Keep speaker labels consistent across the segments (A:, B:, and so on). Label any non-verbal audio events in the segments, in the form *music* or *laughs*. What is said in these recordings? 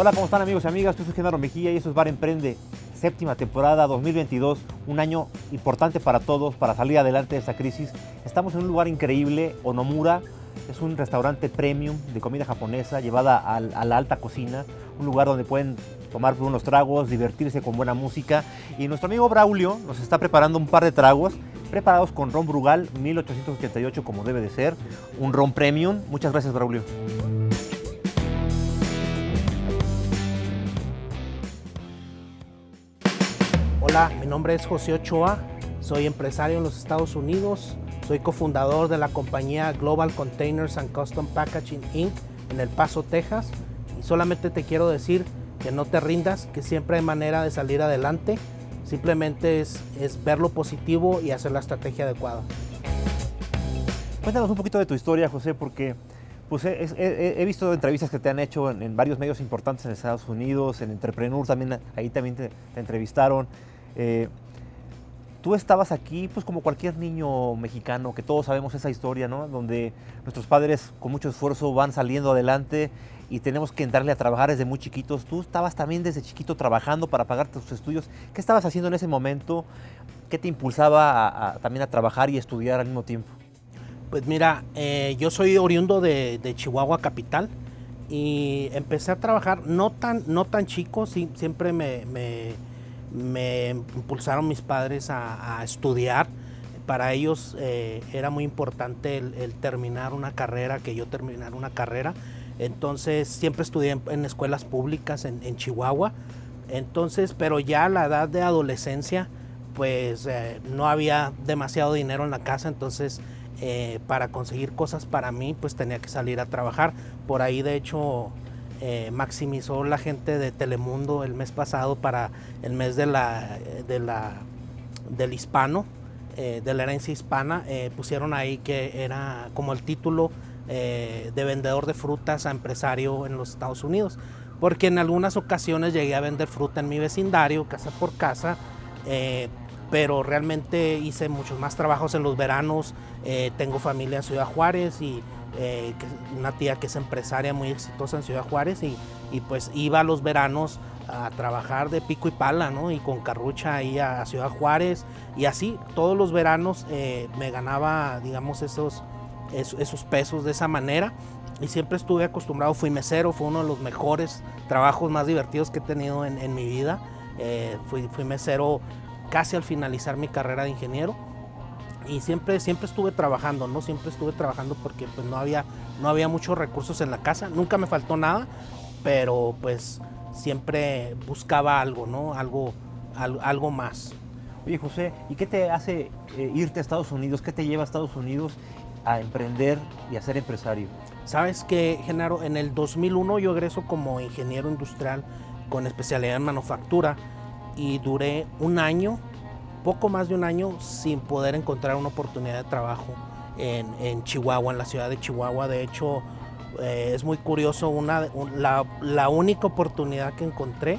A: Hola, ¿cómo están amigos y amigas? Yo soy Genaro Mejía y eso es Bar Emprende, séptima temporada 2022, un año importante para todos para salir adelante de esta crisis. Estamos en un lugar increíble, Onomura, es un restaurante premium de comida japonesa llevada a la alta cocina, un lugar donde pueden tomar unos tragos, divertirse con buena música. Y nuestro amigo Braulio nos está preparando un par de tragos preparados con ron Brugal 1888 como debe de ser, un ron premium. Muchas gracias Braulio.
B: Hola, mi nombre es José Ochoa, soy empresario en los Estados Unidos, soy cofundador de la compañía Global Containers and Custom Packaging Inc. en El Paso, Texas. Y solamente te quiero decir que no te rindas, que siempre hay manera de salir adelante. Simplemente es, es ver lo positivo y hacer la estrategia adecuada.
A: Cuéntanos un poquito de tu historia, José, porque pues he, visto entrevistas que te han hecho en, varios medios importantes en Estados Unidos, en Entrepreneur también, ahí también te entrevistaron. Eh, tú estabas aquí, pues como cualquier niño mexicano, que todos sabemos esa historia, ¿no? Donde nuestros padres con mucho esfuerzo van saliendo adelante y tenemos que entrarle a trabajar desde muy chiquitos. Tú estabas también desde chiquito trabajando para pagarte tus estudios. ¿Qué estabas haciendo en ese momento? ¿Qué te impulsaba también a trabajar y estudiar al mismo tiempo?
B: Pues mira, eh, yo soy oriundo de, Chihuahua capital y empecé a trabajar no tan, no tan chico, siempre me me impulsaron mis padres a, estudiar. Para ellos eh, era muy importante el, terminar una carrera, que yo terminara una carrera. Entonces siempre estudié en, escuelas públicas en, Chihuahua. Entonces, pero ya a la edad de adolescencia, pues eh, no había demasiado dinero en la casa, entonces eh, para conseguir cosas para mí, pues tenía que salir a trabajar. Por ahí, de hecho, eh, maximizó la gente de Telemundo el mes pasado para el mes de la, de la, del hispano, eh, de la herencia hispana. Eh, pusieron ahí que era como el título de vendedor de frutas a empresario en los Estados Unidos. Porque en algunas ocasiones llegué a vender fruta en mi vecindario, casa por casa, pero realmente hice muchos más trabajos en los veranos. tengo familia en Ciudad Juárez y eh, una tía que es empresaria muy exitosa en Ciudad Juárez y, pues iba a los veranos a trabajar de pico y pala, ¿no? Y con carrucha ahí a, Ciudad Juárez y así todos los veranos eh, me ganaba, digamos, esos, esos, pesos de esa manera y siempre estuve acostumbrado, fui mesero, fue uno de los mejores trabajos más divertidos que he tenido en, mi vida. Eh, fui, fui mesero casi al finalizar mi carrera de ingeniero y siempre, siempre estuve trabajando, ¿no? Siempre estuve trabajando porque pues no había, no había muchos recursos en la casa, nunca me faltó nada, pero pues siempre buscaba algo, ¿no? Algo, algo, más.
A: Oye José, ¿y qué te hace eh, irte a Estados Unidos? ¿Qué te lleva a Estados Unidos a emprender y a ser empresario?
B: Sabes que, Genaro, en el 2001 yo egreso como ingeniero industrial con especialidad en manufactura y duré un año poco más de un año sin poder encontrar una oportunidad de trabajo en, Chihuahua, en la ciudad de Chihuahua. De hecho, eh, es muy curioso, una, la, única oportunidad que encontré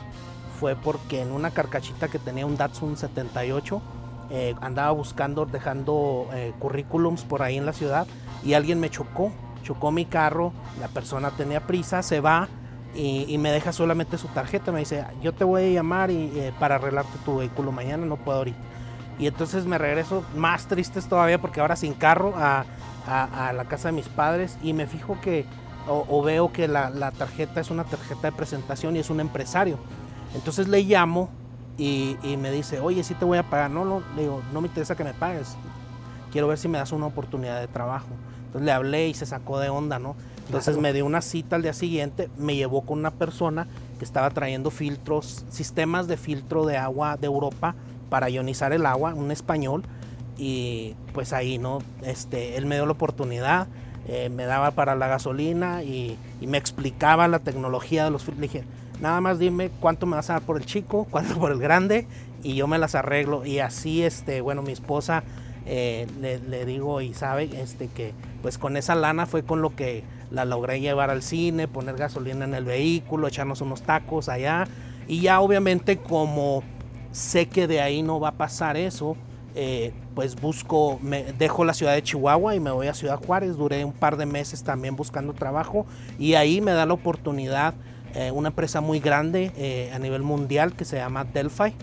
B: fue porque en una carcachita que tenía un Datsun 78, eh, andaba buscando, dejando eh, currículums por ahí en la ciudad y alguien me chocó, chocó mi carro, la persona tenía prisa, se va y, me deja solamente su tarjeta, me dice, yo te voy a llamar y, para arreglarte tu vehículo mañana, no puedo ahorita. Y entonces me regreso más tristes todavía porque ahora sin carro a, la casa de mis padres y me fijo que o, veo que la, tarjeta es una tarjeta de presentación y es un empresario. Entonces le llamo y, me dice, oye, sí te voy a pagar. No, no, le digo, no me interesa que me pagues. Quiero ver si me das una oportunidad de trabajo. Entonces le hablé y se sacó de onda, ¿no? Entonces me dio una cita al día siguiente, me llevó con una persona que estaba trayendo filtros, sistemas de filtro de agua de Europa para ionizar el agua, un español, y pues ahí, ¿no? Este, él me dio la oportunidad, eh, me daba para la gasolina y, me explicaba la tecnología de los Le dije, nada más dime cuánto me vas a dar por el chico, *laughs* cuánto por el grande, y yo me las arreglo. Y así, este, bueno, mi esposa eh, le, digo y sabe este, que pues con esa lana fue con lo que la logré llevar al cine, poner gasolina en el vehículo, echarnos unos tacos allá. Y ya obviamente como sé que de ahí no va a pasar eso, eh, pues busco, me, dejo la ciudad de Chihuahua y me voy a Ciudad Juárez. Duré un par de meses también buscando trabajo y ahí me da la oportunidad eh, una empresa muy grande eh, a nivel mundial que se llama Delphi,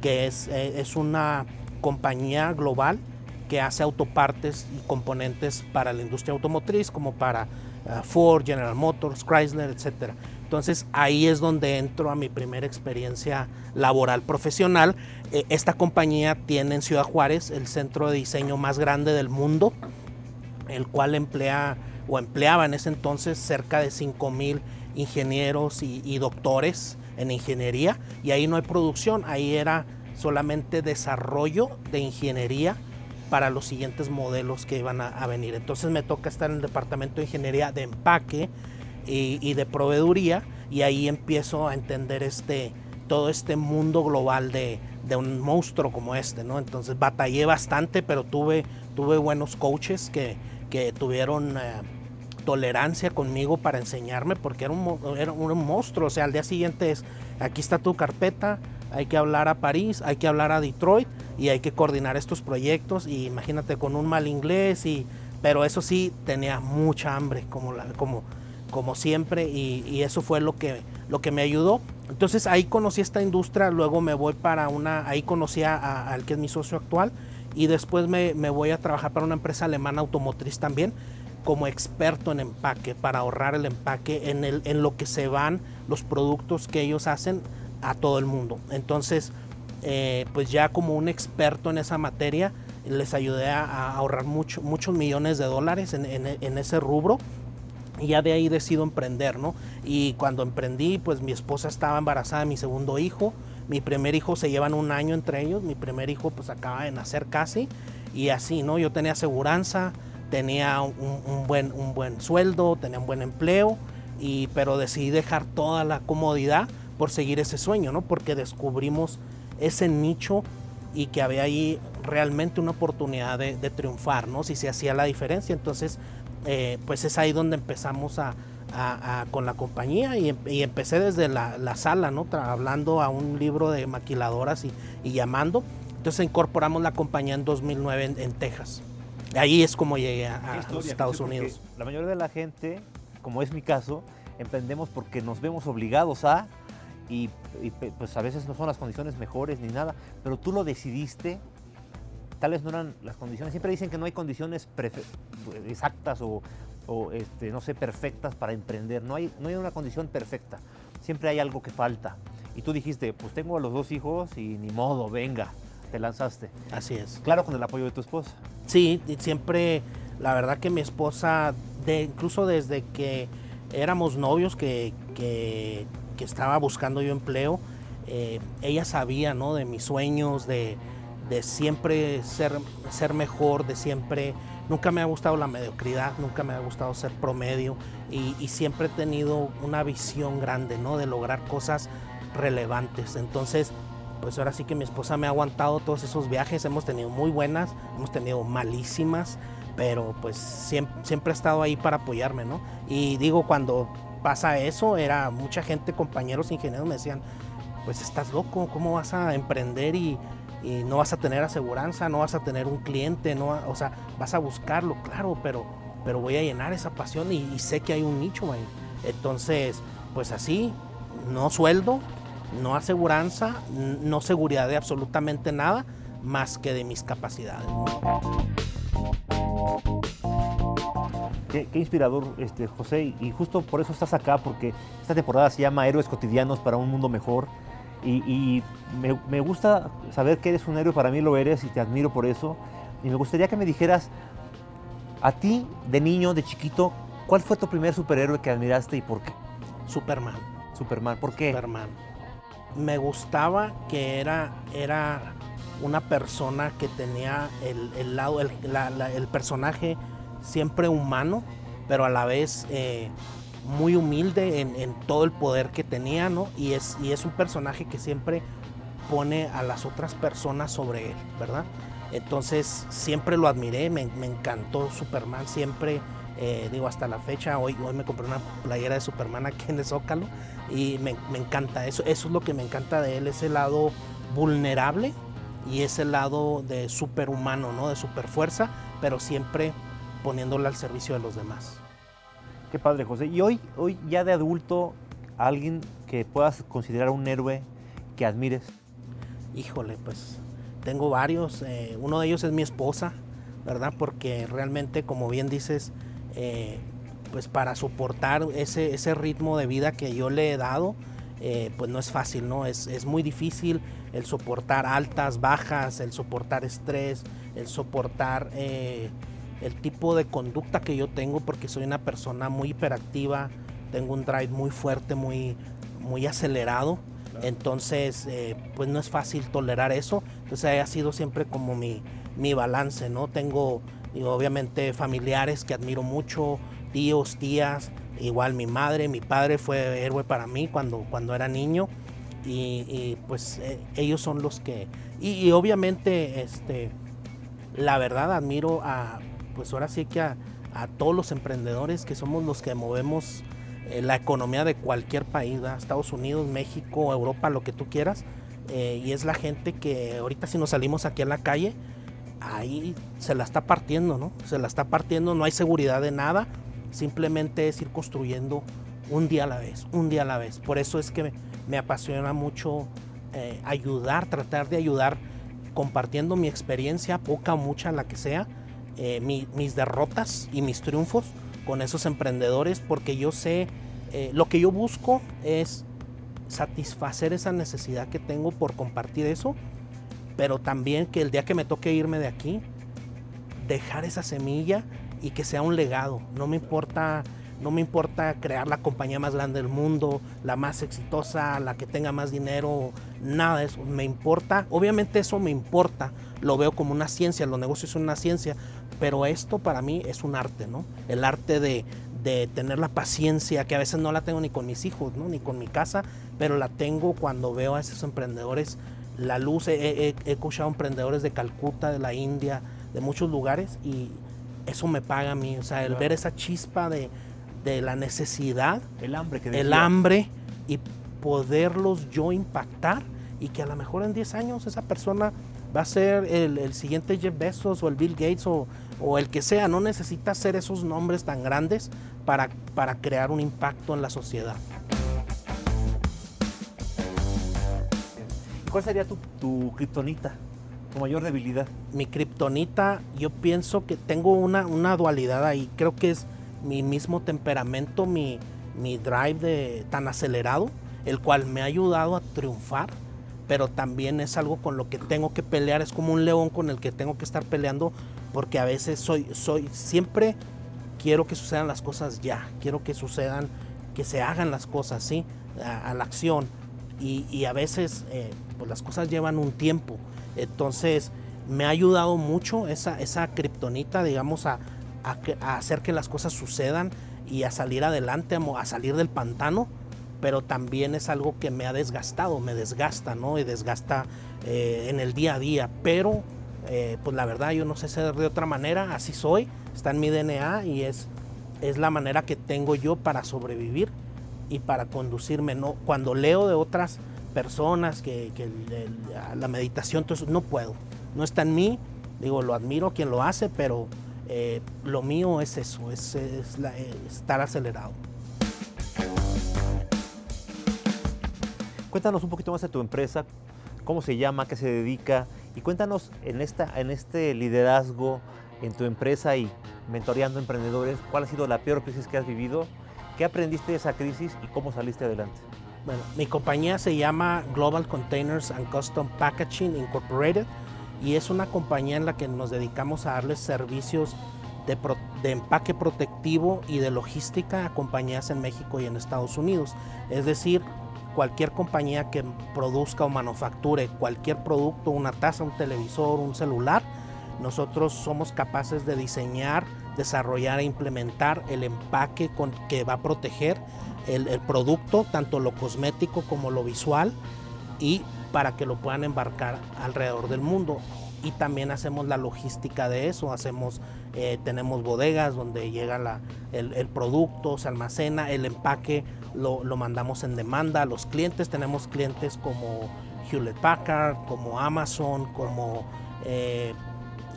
B: que es, es una compañía global que hace autopartes y componentes para la industria automotriz, como para Ford, General Motors, Chrysler, etc. Entonces ahí es donde entro a mi primera experiencia laboral profesional. esta compañía tiene en Ciudad Juárez el centro de diseño más grande del mundo, el cual emplea o empleaba en ese entonces cerca de 5 mil ingenieros y, doctores en ingeniería y ahí no hay producción, ahí era solamente desarrollo de ingeniería para los siguientes modelos que iban a, venir. Entonces me toca estar en el departamento de ingeniería de empaque y, de proveeduría y ahí empiezo a entender este, todo este mundo global de, un monstruo como este, ¿no? Entonces batallé bastante, pero tuve, tuve buenos coaches que, que tuvieron... Eh, tolerancia conmigo para enseñarme porque era un, era un monstruo. O sea, al día siguiente es, aquí está tu carpeta, hay que hablar a París, hay que hablar a Detroit y hay que coordinar estos proyectos. Y imagínate con un mal inglés, y, pero eso sí, tenía mucha hambre, como, la, como, como siempre, y, eso fue lo que, lo que me ayudó. Entonces ahí conocí esta industria, luego me voy para una, ahí conocí al que es mi socio actual y después me, me, voy a trabajar para una empresa alemana automotriz también como experto en empaque para ahorrar el empaque en, el, en lo que se van los productos que ellos hacen a todo el mundo. Entonces, eh, pues ya como un experto en esa materia, les ayudé a, ahorrar mucho, muchos millones de dólares en, en, ese rubro. Y ya de ahí decido emprender, ¿no? Y cuando emprendí, pues mi esposa estaba embarazada de mi segundo hijo. Mi primer hijo se llevan un año entre ellos. Mi primer hijo pues acaba de nacer casi. Y así, ¿no? Yo tenía aseguranza, tenía un, buen, un buen sueldo, tenía un buen empleo, y, pero decidí dejar toda la comodidad por seguir ese sueño, ¿no? Porque descubrimos ese nicho y que había ahí realmente una oportunidad de, triunfar, ¿no? Si se hacía la diferencia. Entonces, eh, pues es ahí donde empezamos a, con la compañía y, empecé desde la, sala, ¿no? hablando a un libro de maquiladoras y, llamando. Entonces incorporamos la compañía en 2009 en Texas. Ahí es como llegué a, los Estados Unidos.
A: La mayoría de la gente, como es mi caso, emprendemos porque nos vemos obligados a, y, pues a veces no son las condiciones mejores ni nada, pero tú lo decidiste, tal vez no eran las condiciones, siempre dicen que no hay condiciones exactas o, este, no sé, perfectas para emprender, no hay, no hay una condición perfecta, siempre hay algo que falta. Y tú dijiste, pues tengo a los dos hijos y ni modo, venga, te lanzaste.
B: Así es.
A: Claro, con el apoyo de tu esposa.
B: Sí, siempre, la verdad que mi esposa, de, incluso desde que éramos novios, que, que, estaba buscando yo empleo, eh, ella sabía ¿no? de mis sueños, de, de siempre ser, ser mejor, de siempre... Nunca me ha gustado la mediocridad, nunca me ha gustado ser promedio y, siempre he tenido una visión grande, ¿no? De lograr cosas relevantes. Entonces, pues ahora sí que mi esposa me ha aguantado todos esos viajes, hemos tenido muy buenas, hemos tenido malísimas, pero pues siempre, siempre estado ahí para apoyarme, ¿no? Y digo, cuando pasa eso, era mucha gente, compañeros ingenieros me decían, pues estás loco, ¿cómo vas a emprender y, no vas a tener aseguranza, no vas a tener un cliente, no, o sea, vas a buscarlo, claro, pero, pero voy a llenar esa pasión y, sé que hay un nicho ahí. Entonces, pues así, no sueldo, no aseguranza, no seguridad de absolutamente nada más que de mis capacidades.
A: Qué, inspirador, este, José, y justo por eso estás acá, porque esta temporada se llama Héroes Cotidianos para un Mundo Mejor, y, me, me, gusta saber que eres un héroe, para mí lo eres, y te admiro por eso, y me gustaría que me dijeras, a ti, de niño, de chiquito, ¿cuál fue tu primer superhéroe que admiraste y por qué?
B: Superman.
A: Superman, ¿por qué?
B: Superman me gustaba que era, era una persona que tenía el, lado, el, personaje siempre humano, pero a la vez eh, muy humilde en, todo el poder que tenía, ¿no? Y es, y es un personaje que siempre pone a las otras personas sobre él, ¿verdad? Entonces siempre lo admiré, me, me encantó Superman, siempre eh, digo, hasta la fecha, hoy, hoy me compré una playera de Superman aquí en el Zócalo y me, encanta eso. Eso es lo que me encanta de él, ese lado vulnerable y ese lado de superhumano, ¿no? De superfuerza, pero siempre poniéndolo al servicio de los demás.
A: Qué padre, José. Y hoy, hoy ya de adulto, alguien que puedas considerar un héroe que admires.
B: Híjole, pues tengo varios. Eh, uno de ellos es mi esposa, ¿verdad? Porque realmente, como bien dices, eh, pues para soportar ese, ese ritmo de vida que yo le he dado, eh, pues no es fácil, ¿no? Es, es, muy difícil el soportar altas, bajas, el soportar estrés, el soportar el tipo de conducta que yo tengo porque soy una persona muy hiperactiva, tengo un drive muy fuerte, muy, muy acelerado. Entonces, eh, pues no es fácil tolerar eso. Entonces, ha sido siempre como mi, mi balance, ¿no? Tengo, obviamente, familiares que admiro mucho, tíos, tías, igual mi madre, mi padre fue héroe para mí cuando, cuando era niño. Y, pues eh, ellos son los que... Y, obviamente, este, la verdad, admiro a, pues ahora sí que a, todos los emprendedores que somos los que movemos eh, la economía de cualquier país, Estados Unidos, México, Europa, lo que tú quieras. Eh, y es la gente que ahorita si nos salimos aquí a la calle, ahí se la está partiendo, ¿no? Se la está partiendo, no hay seguridad de nada, simplemente es ir construyendo un día a la vez, un día a la vez. Por eso es que me, apasiona mucho eh, ayudar, tratar de ayudar compartiendo mi experiencia, poca o mucha, la que sea, mis derrotas y mis triunfos con esos emprendedores porque yo sé, eh, lo que yo busco es satisfacer esa necesidad que tengo por compartir eso, pero también que el día que me toque irme de aquí, dejar esa semilla y que sea un legado. No me importa, no me importa crear la compañía más grande del mundo, la más exitosa, la que tenga más dinero, nada de eso. Me importa, obviamente eso me importa, lo veo como una ciencia, los negocios son una ciencia, pero esto para mí es un arte, ¿no? El arte de, tener la paciencia, que a veces no la tengo ni con mis hijos, ¿no? Ni con mi casa, pero la tengo cuando veo a esos emprendedores, la luz, he, escuchado emprendedores de Calcuta, de la India, de muchos lugares, y eso me paga a mí, o sea, el ver esa chispa de, la necesidad,
A: el hambre, que
B: el hambre, y poderlos yo impactar, y que a lo mejor en 10 años esa persona va a ser el, siguiente Jeff Bezos o el Bill Gates o, el que sea. No necesita ser esos nombres tan grandes para, para crear un impacto en la sociedad.
A: ¿Cuál sería tu, tu kriptonita, tu mayor debilidad?
B: Mi kriptonita, yo pienso que tengo una, una dualidad ahí. Creo que es mi mismo temperamento, mi, mi drive de, tan acelerado, el cual me ha ayudado a triunfar pero también es algo con lo que tengo que pelear, es como un león con el que tengo que estar peleando, porque a veces soy, soy, siempre quiero que sucedan las cosas ya, quiero que sucedan, que se hagan las cosas, ¿sí? A, la acción. Y, a veces, eh, pues las cosas llevan un tiempo. Entonces, me ha ayudado mucho esa, esa kriptonita, digamos, a, a, hacer que las cosas sucedan y a salir adelante, a salir del pantano pero también es algo que me ha desgastado, me desgasta, ¿no? Y desgasta eh, en el día a día, pero eh, pues la verdad yo no sé ser de otra manera, así soy, está en mi DNA y es, es la manera que tengo yo para sobrevivir y para conducirme, ¿no? Cuando leo de otras personas que, la meditación, entonces no puedo, no está en mí, digo, lo admiro quien lo hace, pero eh, lo mío es eso, es, estar acelerado.
A: Cuéntanos un poquito más de tu empresa, cómo se llama, qué se dedica y cuéntanos en, esta, en este liderazgo en tu empresa y mentoreando emprendedores, cuál ha sido la peor crisis que has vivido, qué aprendiste de esa crisis y cómo saliste adelante.
B: Bueno, mi compañía se llama Global Containers and Custom Packaging Incorporated y es una compañía en la que nos dedicamos a darles servicios de, de, empaque protectivo y de logística a compañías en México y en Estados Unidos. Es decir, cualquier compañía que produzca o manufacture cualquier producto, una taza, un televisor, un celular, nosotros somos capaces de diseñar, desarrollar e implementar el empaque con, que va a proteger el, producto, tanto lo cosmético como lo visual, y para que lo puedan embarcar alrededor del mundo. Y también hacemos la logística de eso, hacemos, eh, tenemos bodegas donde llega la, el, producto, se almacena, el empaque lo, mandamos en demanda a los clientes. Tenemos clientes como Hewlett Packard, como Amazon, como eh,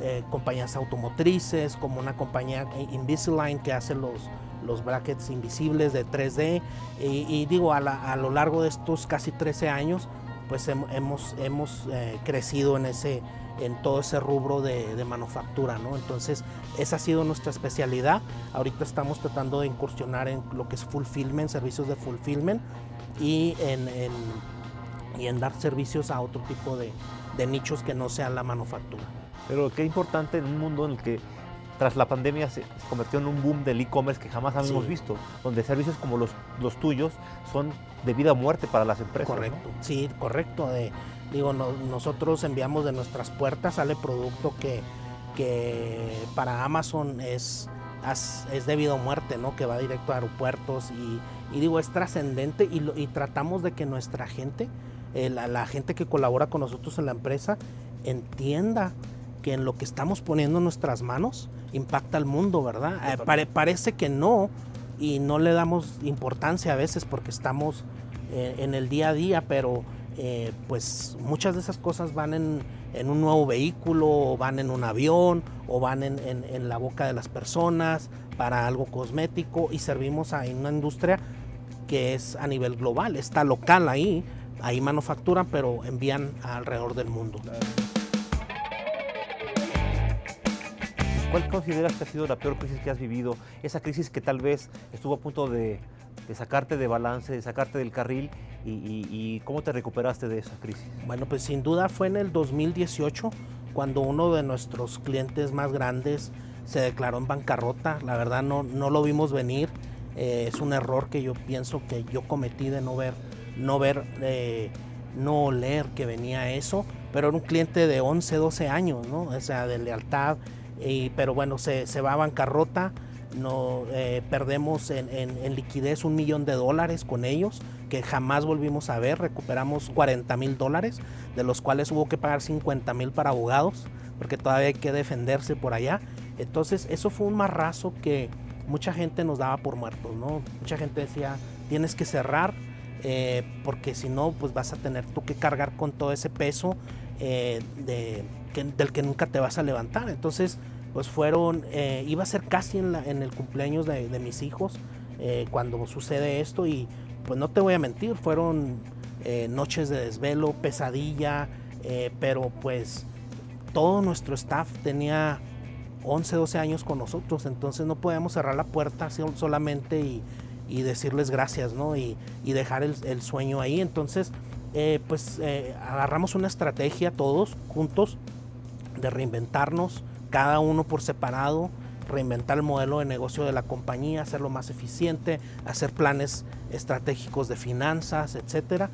B: eh, compañías automotrices, como una compañía Invisalign que hace los, los brackets invisibles de 3D. Y, digo, a, lo largo de estos casi 13 años, pues hemos, hemos eh, crecido en, ese, en todo ese rubro de, manufactura, ¿no? Entonces, esa ha sido nuestra especialidad. Ahorita estamos tratando de incursionar en lo que es fulfillment, servicios de fulfillment y en, y en dar servicios a otro tipo de, nichos que no sean la manufactura.
A: Pero qué importante en un mundo en el que tras la pandemia se, convirtió en un boom del e-commerce que jamás habíamos visto, donde servicios como los, los tuyos son de vida o muerte para las empresas.
B: Correcto, sí, correcto. digo, nosotros enviamos de nuestras puertas, sale producto que, que para Amazon es, es de vida o muerte, ¿no? que va directo a aeropuertos y, digo, es trascendente y, y, tratamos de que nuestra gente, eh, la, la gente que colabora con nosotros en la empresa, entienda que en lo que estamos poniendo en nuestras manos impacta al mundo, ¿verdad? Eh, parece que no y no le damos importancia a veces porque estamos eh, en el día a día, pero eh, pues muchas de esas cosas van en, un nuevo vehículo, o van en un avión, o van en, la boca de las personas para algo cosmético y servimos a una industria que es a nivel global, está local ahí, ahí manufacturan, pero envían alrededor del mundo.
A: ¿Cuál consideras que ha sido la peor crisis que has vivido? Esa crisis que tal vez estuvo a punto de, sacarte de balance, de sacarte del carril y, cómo te recuperaste de esa crisis.
B: Bueno, pues sin duda fue en el 2018 cuando uno de nuestros clientes más grandes se declaró en bancarrota. La verdad no, no lo vimos venir. Eh, es un error que yo pienso que yo cometí de no ver, no ver, eh, no leer que venía eso. Pero era un cliente de 11, 12 años, ¿no? O sea, de lealtad pero bueno, se, va a bancarrota, no, eh, perdemos en, liquidez un millón de dólares con ellos, que jamás volvimos a ver, recuperamos 40 mil dólares, de los cuales hubo que pagar 50 mil para abogados, porque todavía hay que defenderse por allá. Entonces eso fue un marrazo que mucha gente nos daba por muertos, ¿no? Mucha gente decía, tienes que cerrar, eh, porque si no, pues vas a tener tú que cargar con todo ese peso eh, de del que nunca te vas a levantar. Entonces, pues fueron, eh, iba a ser casi en, el cumpleaños de, mis hijos eh, cuando sucede esto y pues no te voy a mentir, fueron eh, noches de desvelo, pesadilla, pero pues todo nuestro staff tenía 11, 12 años con nosotros, entonces no podíamos cerrar la puerta solamente y, decirles gracias, ¿no? Y, dejar el, el, sueño ahí. Entonces, pues agarramos una estrategia todos juntos de reinventarnos, cada uno por separado, reinventar el modelo de negocio de la compañía, hacerlo más eficiente, hacer planes estratégicos de finanzas, etc.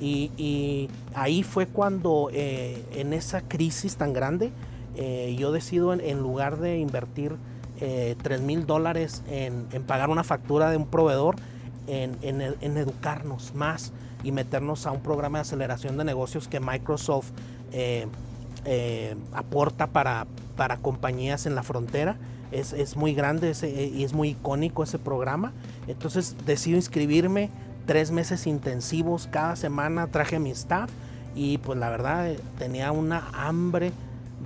B: Y, ahí fue cuando eh, en esa crisis tan grande eh, yo decido en, lugar de invertir eh, 3 mil dólares en, pagar una factura de un proveedor, en, en, educarnos más y meternos a un programa de aceleración de negocios que Microsoft eh, eh, aporta para, para compañías en la frontera. Es, muy grande ese, y es muy icónico ese programa. Entonces decido inscribirme tres meses intensivos. Cada semana traje mi staff y pues la verdad eh, tenía una hambre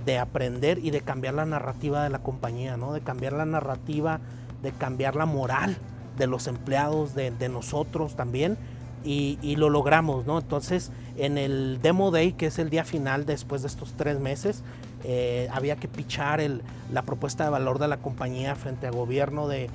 B: de aprender y de cambiar la narrativa de la compañía, ¿no? De cambiar la narrativa, de cambiar la moral de los empleados, de nosotros también y, lo logramos, ¿no? Entonces, en el Demo Day, que es el día final después de estos tres meses, eh, había que pichar el, la propuesta de valor de la compañía frente al gobierno de,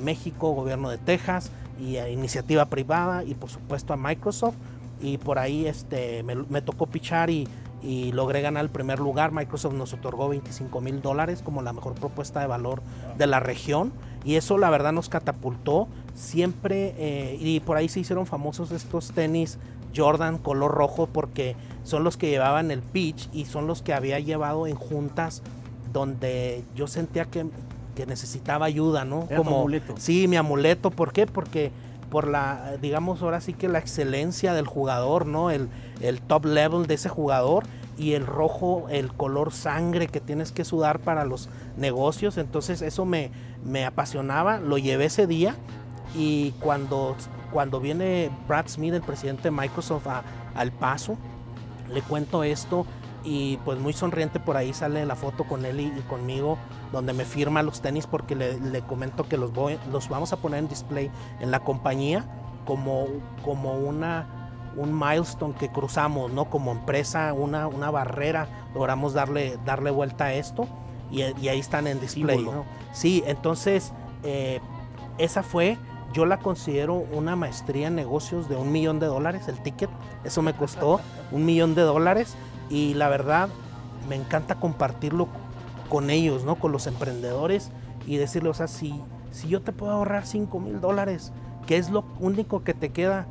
B: México, gobierno de Texas y a iniciativa privada y por supuesto a Microsoft. Y por ahí este, me, tocó pichar y, y logré ganar el primer lugar. Microsoft nos otorgó 25 mil dólares como la mejor propuesta de valor de la región y eso la verdad nos catapultó siempre, eh, y por ahí se hicieron famosos estos tenis Jordan color rojo porque son los que llevaban el pitch y son los que había llevado en juntas donde yo sentía que, necesitaba ayuda, ¿no?
A: Como amuleto.
B: Sí, mi amuleto, ¿por qué? Porque por la, digamos, ahora sí que la excelencia del jugador, ¿no? El, el top level de ese jugador y el rojo, el color sangre que tienes que sudar para los negocios. Entonces eso me, me apasionaba, lo llevé ese día y cuando, cuando viene Brad Smith, el presidente de Microsoft, al paso, le cuento esto y pues muy sonriente por ahí sale la foto con él y, conmigo donde me firma los tenis porque le, comento que los, voy, los vamos a poner en display en la compañía como, como una, un milestone que cruzamos, ¿no? Como empresa, una, una barrera, logramos darle, darle vuelta a esto y, ahí están en display, ¿no? Sí, entonces eh, esa fue, yo la considero una maestría en negocios de un millón de dólares, el ticket, eso me costó *laughs* un millón de dólares y la verdad me encanta compartirlo con ellos, ¿no? Con los emprendedores y decirles, o sea, si, si yo te puedo ahorrar 5 mil dólares, que es lo único que te queda,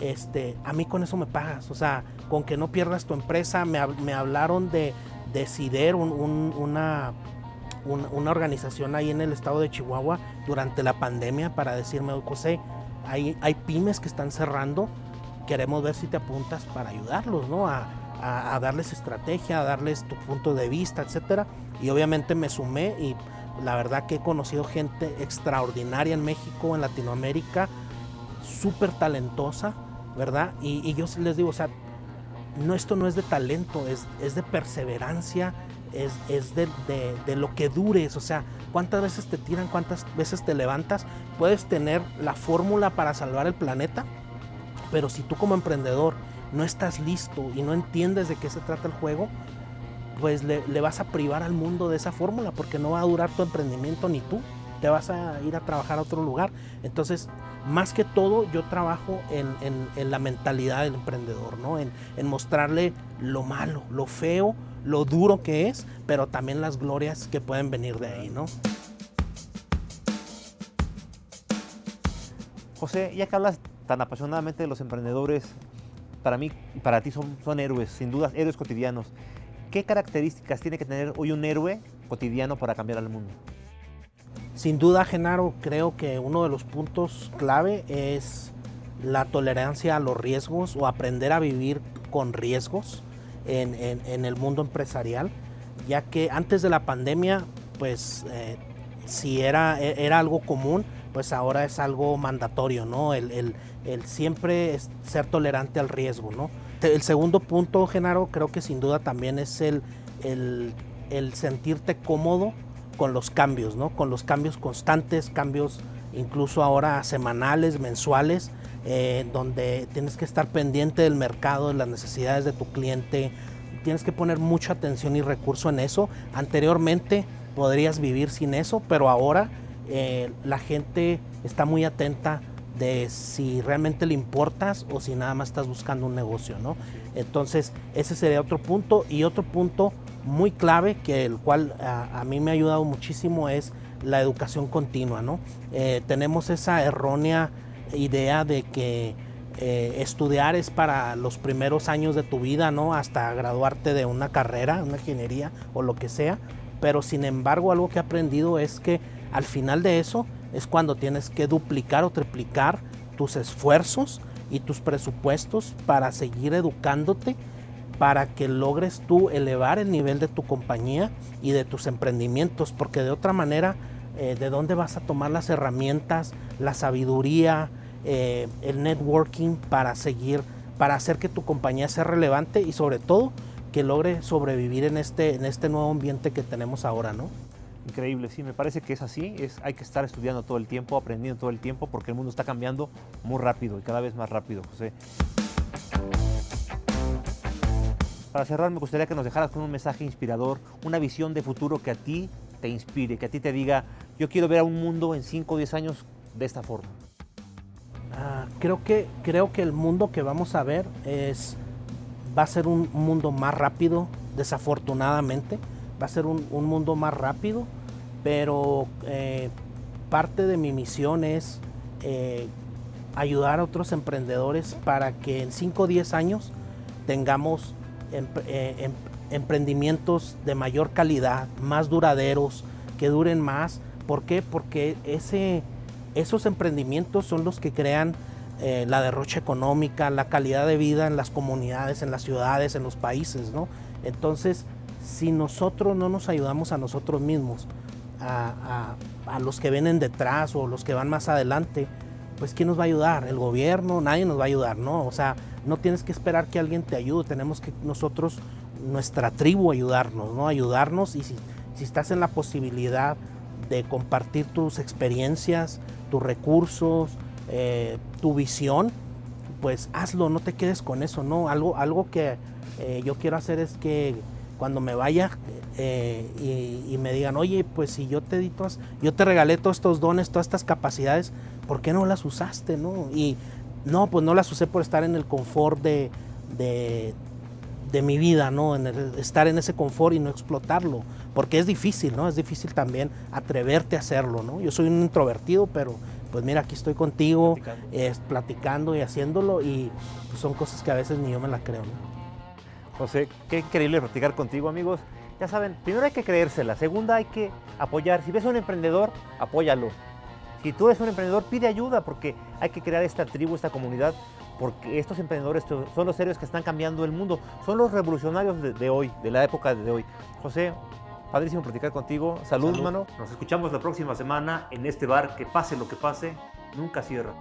B: este, a mí con eso me pagas, o sea, con que no pierdas tu empresa, me, hablaron de, de CIDER, una, una organización ahí en el estado de Chihuahua durante la pandemia para decirme, José, hay, hay pymes que están cerrando, queremos ver si te apuntas para ayudarlos, ¿no? A, a, darles estrategia, a darles tu punto de vista, etcétera. Y obviamente me sumé y la verdad que he conocido gente extraordinaria en México, en Latinoamérica, súper talentosa, ¿verdad? Y, yo les digo, o sea, no, esto no es de talento, es, es de perseverancia, es, es de, de, de, lo que dures, o sea, cuántas veces te tiran, cuántas veces te levantas, puedes tener la fórmula para salvar el planeta, pero si tú como emprendedor no estás listo y no entiendes de qué se trata el juego, pues le, vas a privar al mundo de esa fórmula porque no va a durar tu emprendimiento ni tú. Te vas a ir a trabajar a otro lugar. Entonces, más que todo, yo trabajo en, la mentalidad del emprendedor, ¿no? En, en, mostrarle lo malo, lo feo, lo duro que es, pero también las glorias que pueden venir de ahí, ¿no?
A: José, ya que hablas tan apasionadamente de los emprendedores, para mí para ti son, son héroes, sin duda, héroes cotidianos. ¿Qué características tiene que tener hoy un héroe cotidiano para cambiar al mundo?
B: Sin duda, Genaro, creo que uno de los puntos clave es la tolerancia a los riesgos o aprender a vivir con riesgos en, el mundo empresarial, ya que antes de la pandemia, pues eh, si era, era algo común, pues ahora es algo mandatorio, ¿no? El, siempre ser tolerante al riesgo, ¿no? El segundo punto, Genaro, creo que sin duda también es el, sentirte cómodo con los cambios, ¿no? Con los cambios constantes, cambios incluso ahora semanales, mensuales, eh, donde tienes que estar pendiente del mercado, de las necesidades de tu cliente, tienes que poner mucha atención y recurso en eso. Anteriormente podrías vivir sin eso, pero ahora eh, la gente está muy atenta de si realmente le importas o si nada más estás buscando un negocio, ¿no? Entonces, ese sería otro punto. Y otro punto muy clave, que el cual a, mí me ha ayudado muchísimo, es la educación continua, ¿no? Eh, tenemos esa errónea idea de que eh, estudiar es para los primeros años de tu vida, ¿no? Hasta graduarte de una carrera, una ingeniería o lo que sea. Pero sin embargo, algo que he aprendido es que al final de eso es cuando tienes que duplicar o triplicar tus esfuerzos y tus presupuestos para seguir educándote para que logres tú elevar el nivel de tu compañía y de tus emprendimientos, porque de otra manera, eh, ¿de dónde vas a tomar las herramientas, la sabiduría, eh, el networking para seguir, para hacer que tu compañía sea relevante y sobre todo que logre sobrevivir en este, en este nuevo ambiente que tenemos ahora, ¿no?
A: Increíble, sí, me parece que es así, es, hay que estar estudiando todo el tiempo, aprendiendo todo el tiempo, porque el mundo está cambiando muy rápido y cada vez más rápido, José. Para cerrar, me gustaría que nos dejaras con un mensaje inspirador, una visión de futuro que a ti te inspire, que a ti te diga, yo quiero ver a un mundo en 5 o 10 años de esta forma.
B: Ah, creo, que, creo que el mundo que vamos a ver es, va a ser un mundo más rápido, desafortunadamente, va a ser un, un mundo más rápido, pero eh, parte de mi misión es eh, ayudar a otros emprendedores para que en 5 o 10 años tengamos emprendimientos de mayor calidad, más duraderos, que duren más. ¿Por qué? Porque ese, esos emprendimientos son los que crean la derrocha económica, la calidad de vida en las comunidades, en las ciudades, en los países, ¿no? Entonces, si nosotros no nos ayudamos a nosotros mismos, a, los que vienen detrás o los que van más adelante, pues ¿quién nos va a ayudar? ¿El gobierno? Nadie nos va a ayudar, ¿no? O sea, no tienes que esperar que alguien te ayude, tenemos que nosotros, nuestra tribu, ayudarnos, ¿no? Ayudarnos y si, si estás en la posibilidad de compartir tus experiencias, tus recursos, eh, tu visión, pues hazlo, no te quedes con eso, ¿no? Algo, algo que eh, yo quiero hacer es que cuando me vaya eh, y, me digan, oye, pues si yo te di todas, yo te regalé todos estos dones, todas estas capacidades, ¿por qué no las usaste, no? Y no, pues no las usé por estar en el confort de, de, mi vida, ¿no? En estar en ese confort y no explotarlo, porque es difícil, ¿no? Es difícil también atreverte a hacerlo, ¿no? Yo soy un introvertido, pero pues mira, aquí estoy contigo, platicando, platicando y haciéndolo y pues, son cosas que a veces ni yo me la creo, ¿no?
A: José, qué increíble platicar contigo, amigos. Ya saben, primero hay que creérsela, segunda hay que apoyar. Si ves a un emprendedor, apóyalo. Si tú eres un emprendedor, pide ayuda porque hay que crear esta tribu, esta comunidad, porque estos emprendedores son los héroes que están cambiando el mundo, son los revolucionarios de, hoy, de la época de hoy. José, padrísimo platicar contigo. Salud, Salud, mano. Nos escuchamos la próxima semana en este bar que pase lo que pase, nunca cierra.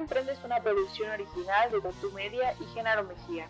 C: Emprende es una producción original de Tatu Media y Genaro Mejía.